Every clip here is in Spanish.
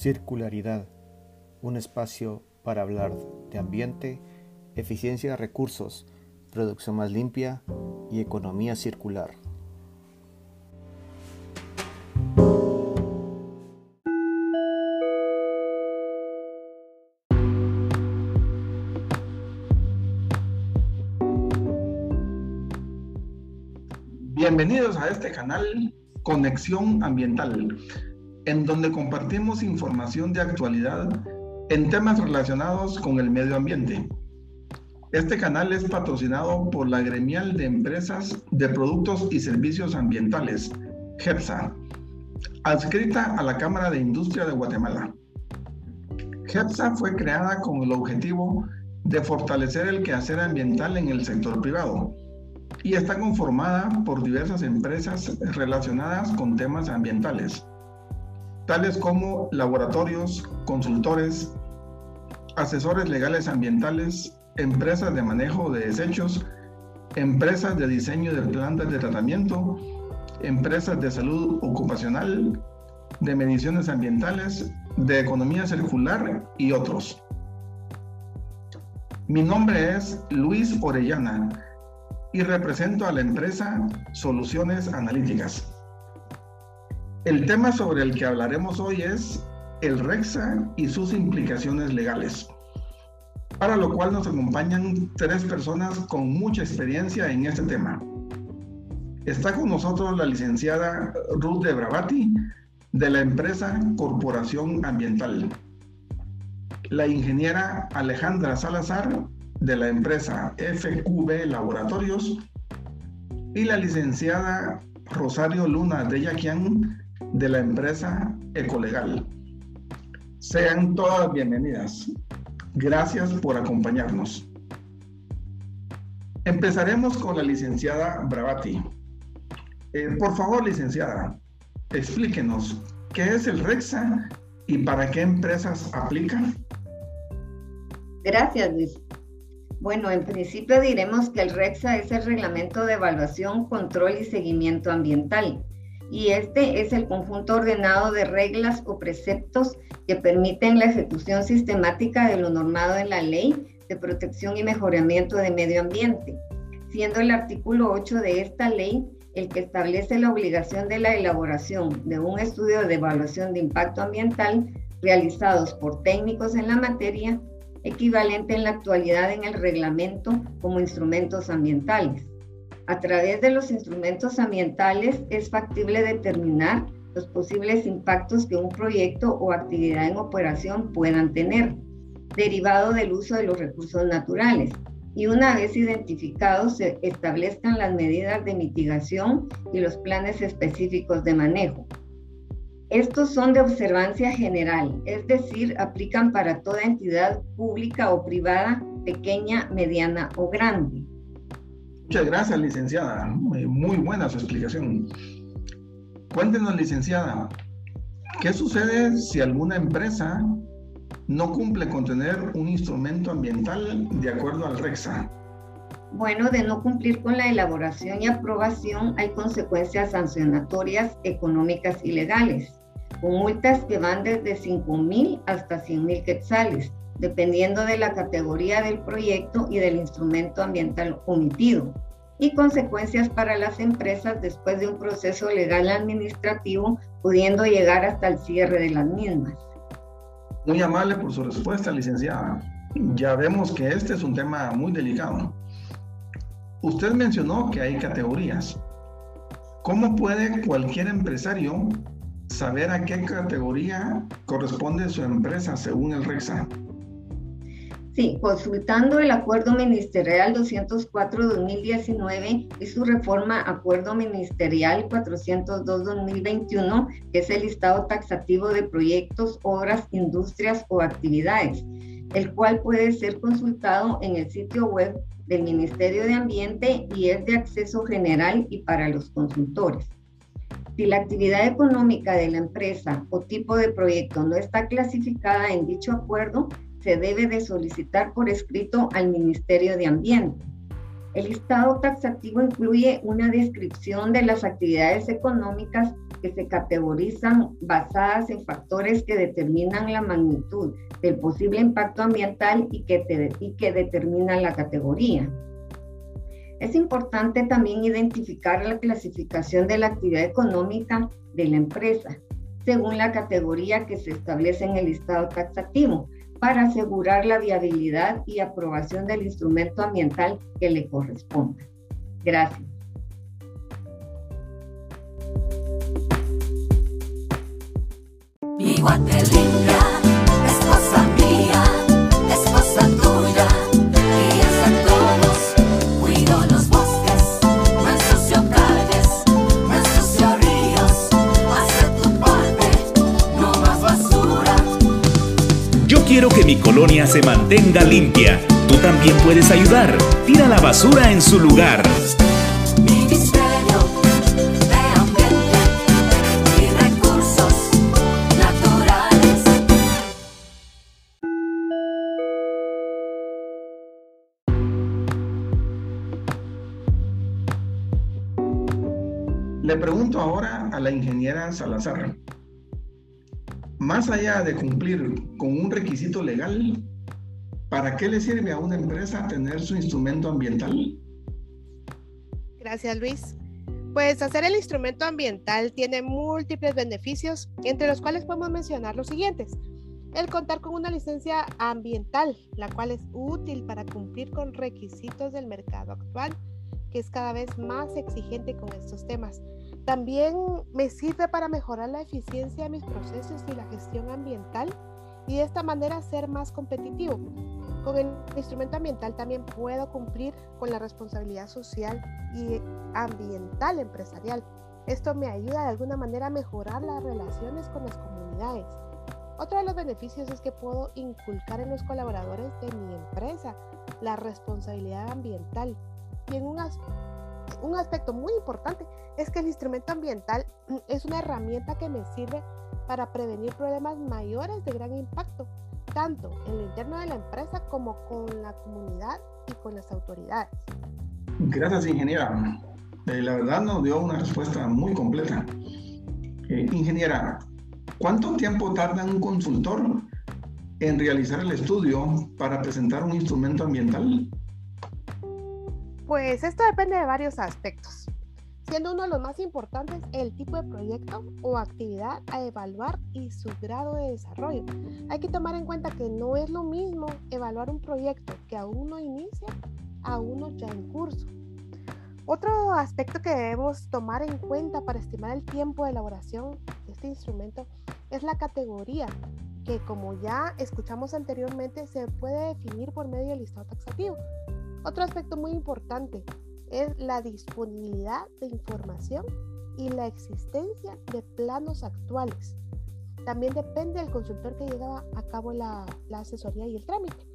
Circularidad, un espacio para hablar de ambiente, eficiencia de recursos, producción más limpia y economía circular. Bienvenidos a este canal Conexión Ambiental en donde compartimos información de actualidad en temas relacionados con el medio ambiente. Este canal es patrocinado por la Gremial de Empresas de Productos y Servicios Ambientales, GEPSA, adscrita a la Cámara de Industria de Guatemala. GEPSA fue creada con el objetivo de fortalecer el quehacer ambiental en el sector privado y está conformada por diversas empresas relacionadas con temas ambientales tales como laboratorios, consultores, asesores legales ambientales, empresas de manejo de desechos, empresas de diseño de plantas de tratamiento, empresas de salud ocupacional, de mediciones ambientales, de economía circular y otros. Mi nombre es Luis Orellana y represento a la empresa Soluciones Analíticas. El tema sobre el que hablaremos hoy es el REXA y sus implicaciones legales, para lo cual nos acompañan tres personas con mucha experiencia en este tema. Está con nosotros la licenciada Ruth de Bravati, de la empresa Corporación Ambiental, la ingeniera Alejandra Salazar, de la empresa FQB Laboratorios, y la licenciada Rosario Luna de Yaquian, de la empresa Ecolegal. Sean todas bienvenidas. Gracias por acompañarnos. Empezaremos con la licenciada Bravati. Eh, por favor, licenciada, explíquenos qué es el REXA y para qué empresas aplican. Gracias, Luis. Bueno, en principio diremos que el REXA es el Reglamento de Evaluación, Control y Seguimiento Ambiental y este es el conjunto ordenado de reglas o preceptos que permiten la ejecución sistemática de lo normado en la ley de protección y mejoramiento de medio ambiente, siendo el artículo 8 de esta ley el que establece la obligación de la elaboración de un estudio de evaluación de impacto ambiental realizados por técnicos en la materia, equivalente en la actualidad en el reglamento como instrumentos ambientales. A través de los instrumentos ambientales es factible determinar los posibles impactos que un proyecto o actividad en operación puedan tener, derivado del uso de los recursos naturales. Y una vez identificados, se establezcan las medidas de mitigación y los planes específicos de manejo. Estos son de observancia general, es decir, aplican para toda entidad pública o privada, pequeña, mediana o grande. Muchas gracias, licenciada. Muy, buena su explicación. Cuéntenos, licenciada, ¿qué sucede si alguna empresa no cumple con tener un instrumento ambiental de acuerdo al REXA? Bueno, de no cumplir con la elaboración y aprobación hay consecuencias sancionatorias económicas y legales, con multas que van desde 5 mil hasta 100 mil quetzales, dependiendo de la categoría del proyecto y del instrumento ambiental omitido, y consecuencias para las empresas después de un proceso legal administrativo, pudiendo llegar hasta el cierre de las mismas. Muy amable por su respuesta, licenciada. Ya vemos que este es un tema muy delicado. Usted mencionó que hay categorías. ¿Cómo puede cualquier empresario saber a qué categoría corresponde su empresa según el REXA? Sí, consultando el Acuerdo Ministerial 204-2019 y su reforma Acuerdo Ministerial 402-2021, que es el listado taxativo de proyectos, obras, industrias o actividades, el cual puede ser consultado en el sitio web del Ministerio de Ambiente y es de acceso general y para los consultores. Si la actividad económica de la empresa o tipo de proyecto no está clasificada en dicho acuerdo, se debe de solicitar por escrito al Ministerio de Ambiente. El listado taxativo incluye una descripción de las actividades económicas que se categorizan basadas en factores que determinan la magnitud del posible impacto ambiental y que, y que determinan la categoría. Es importante también identificar la clasificación de la actividad económica de la empresa según la categoría que se establece en el listado taxativo para asegurar la viabilidad y aprobación del instrumento ambiental que le corresponda. Gracias. Quiero que mi colonia se mantenga limpia. Tú también puedes ayudar. Tira la basura en su lugar. Ministerio de Ambiente y Recursos Naturales. Le pregunto ahora a la ingeniera Salazar más allá de cumplir con un requisito legal, ¿para qué le sirve a una empresa tener su instrumento ambiental? Gracias, Luis. Pues hacer el instrumento ambiental tiene múltiples beneficios, entre los cuales podemos mencionar los siguientes. El contar con una licencia ambiental, la cual es útil para cumplir con requisitos del mercado actual, que es cada vez más exigente con estos temas. También me sirve para mejorar la eficiencia de mis procesos y la gestión ambiental y de esta manera ser más competitivo. Con el instrumento ambiental también puedo cumplir con la responsabilidad social y ambiental empresarial. Esto me ayuda de alguna manera a mejorar las relaciones con las comunidades. Otro de los beneficios es que puedo inculcar en los colaboradores de mi empresa la responsabilidad ambiental y en un un aspecto muy importante es que el instrumento ambiental mm, es una herramienta que me sirve para prevenir problemas mayores de gran impacto, tanto en lo interno de la empresa como con la comunidad y con las autoridades. Gracias, ingeniera. Eh, la verdad nos dio una respuesta muy completa. Eh, ingeniera, ¿cuánto tiempo tarda un consultor en realizar el estudio para presentar un instrumento ambiental? Pues esto depende de varios aspectos, siendo uno de los más importantes el tipo de proyecto o actividad a evaluar y su grado de desarrollo. Hay que tomar en cuenta que no es lo mismo evaluar un proyecto que aún no inicia a uno ya en curso. Otro aspecto que debemos tomar en cuenta para estimar el tiempo de elaboración de este instrumento es la categoría, que como ya escuchamos anteriormente se puede definir por medio del listado taxativo. Otro aspecto muy importante es la disponibilidad de información y la existencia de planos actuales. También depende del consultor que lleva a cabo la, asesoría y el trámite.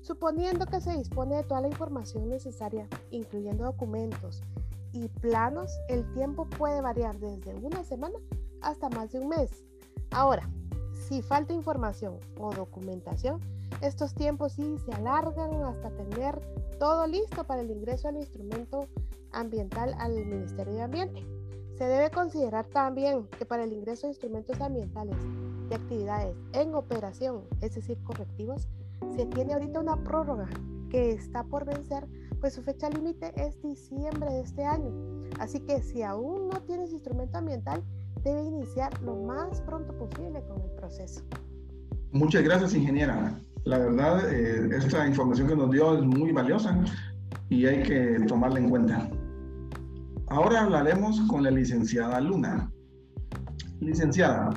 Suponiendo que se dispone de toda la información necesaria, incluyendo documentos y planos, el tiempo puede variar desde una semana hasta más de un mes. Ahora, si falta información o documentación, estos tiempos sí se alargan hasta tener todo listo para el ingreso al instrumento ambiental al Ministerio de Ambiente. Se debe considerar también que para el ingreso de instrumentos ambientales de actividades en operación, es decir, correctivos, se tiene ahorita una prórroga que está por vencer, pues su fecha límite es diciembre de este año. Así que si aún no tienes instrumento ambiental, debe iniciar lo más pronto posible con el proceso. Muchas gracias, ingeniera. La verdad, eh, esta información que nos dio es muy valiosa y hay que tomarla en cuenta. Ahora hablaremos con la licenciada Luna. Licenciada,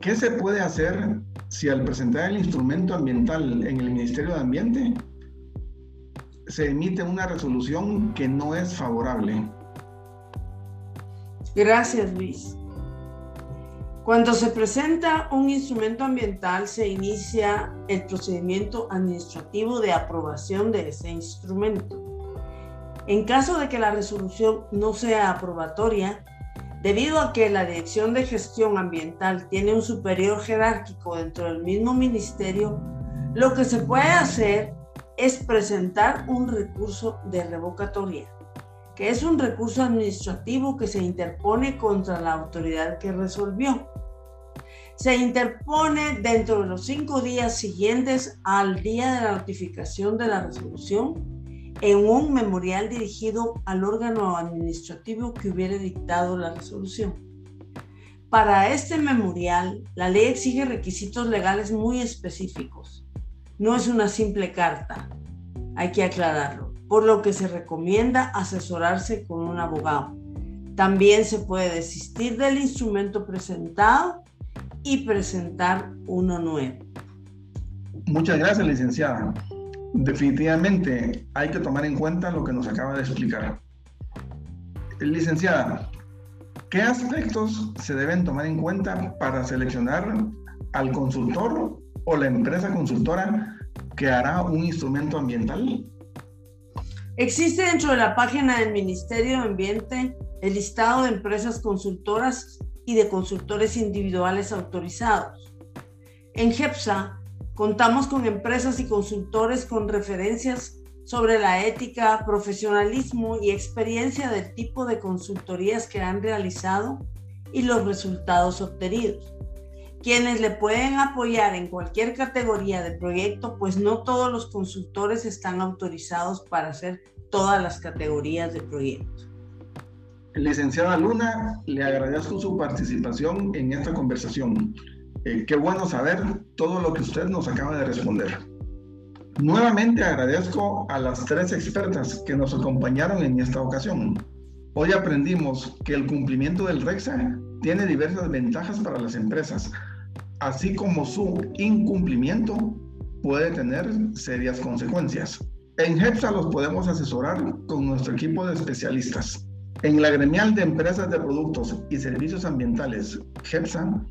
¿qué se puede hacer si al presentar el instrumento ambiental en el Ministerio de Ambiente se emite una resolución que no es favorable? Gracias, Luis. Cuando se presenta un instrumento ambiental, se inicia el procedimiento administrativo de aprobación de ese instrumento. En caso de que la resolución no sea aprobatoria, debido a que la Dirección de Gestión Ambiental tiene un superior jerárquico dentro del mismo ministerio, lo que se puede hacer es presentar un recurso de revocatoria. que es un recurso administrativo que se interpone contra la autoridad que resolvió. Se interpone dentro de los cinco días siguientes al día de la notificación de la resolución en un memorial dirigido al órgano administrativo que hubiere dictado la resolución. Para este memorial, la ley exige requisitos legales muy específicos. No es una simple carta, hay que aclararlo, por lo que se recomienda asesorarse con un abogado. También se puede desistir del instrumento presentado y presentar uno nuevo. Muchas gracias, licenciada. Definitivamente hay que tomar en cuenta lo que nos acaba de explicar. Licenciada, ¿qué aspectos se deben tomar en cuenta para seleccionar al consultor o la empresa consultora que hará un instrumento ambiental? Existe dentro de la página del Ministerio de Ambiente el listado de empresas consultoras y de consultores individuales autorizados. En GEPSA contamos con empresas y consultores con referencias sobre la ética, profesionalismo y experiencia del tipo de consultorías que han realizado y los resultados obtenidos quienes le pueden apoyar en cualquier categoría de proyecto, pues no todos los consultores están autorizados para hacer todas las categorías de proyecto. Licenciada Luna, le agradezco su participación en esta conversación. Eh, qué bueno saber todo lo que usted nos acaba de responder. Nuevamente agradezco a las tres expertas que nos acompañaron en esta ocasión. Hoy aprendimos que el cumplimiento del REXA tiene diversas ventajas para las empresas, así como su incumplimiento puede tener serias consecuencias. En GEPSA los podemos asesorar con nuestro equipo de especialistas. En la gremial de empresas de productos y servicios ambientales, GEPSA,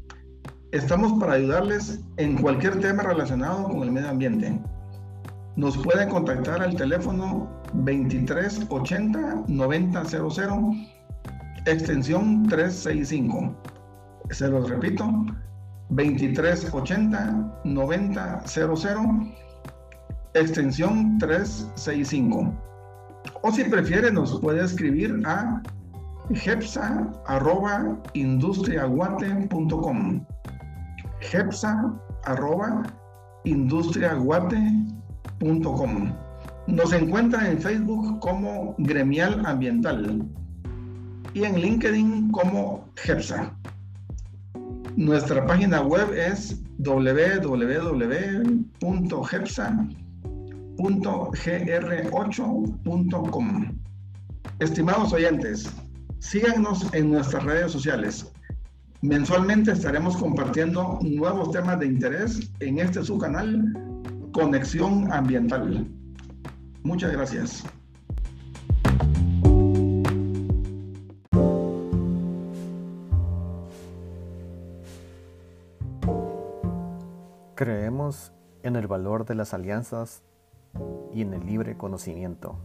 estamos para ayudarles en cualquier tema relacionado con el medio ambiente. Nos pueden contactar al teléfono 2380 9000 extensión 365. Se los repito, 2380 9000 extensión 365. O si prefiere nos puede escribir a hepsa@industriaguate.com. hepsa@industriaguate.com. Nos encuentra en Facebook como Gremial Ambiental y en LinkedIn como HEPSA. Nuestra página web es www.gepsa.gr8.com. Estimados oyentes, síganos en nuestras redes sociales. Mensualmente estaremos compartiendo nuevos temas de interés en este su canal, Conexión Ambiental. Muchas gracias. Creemos en el valor de las alianzas y en el libre conocimiento.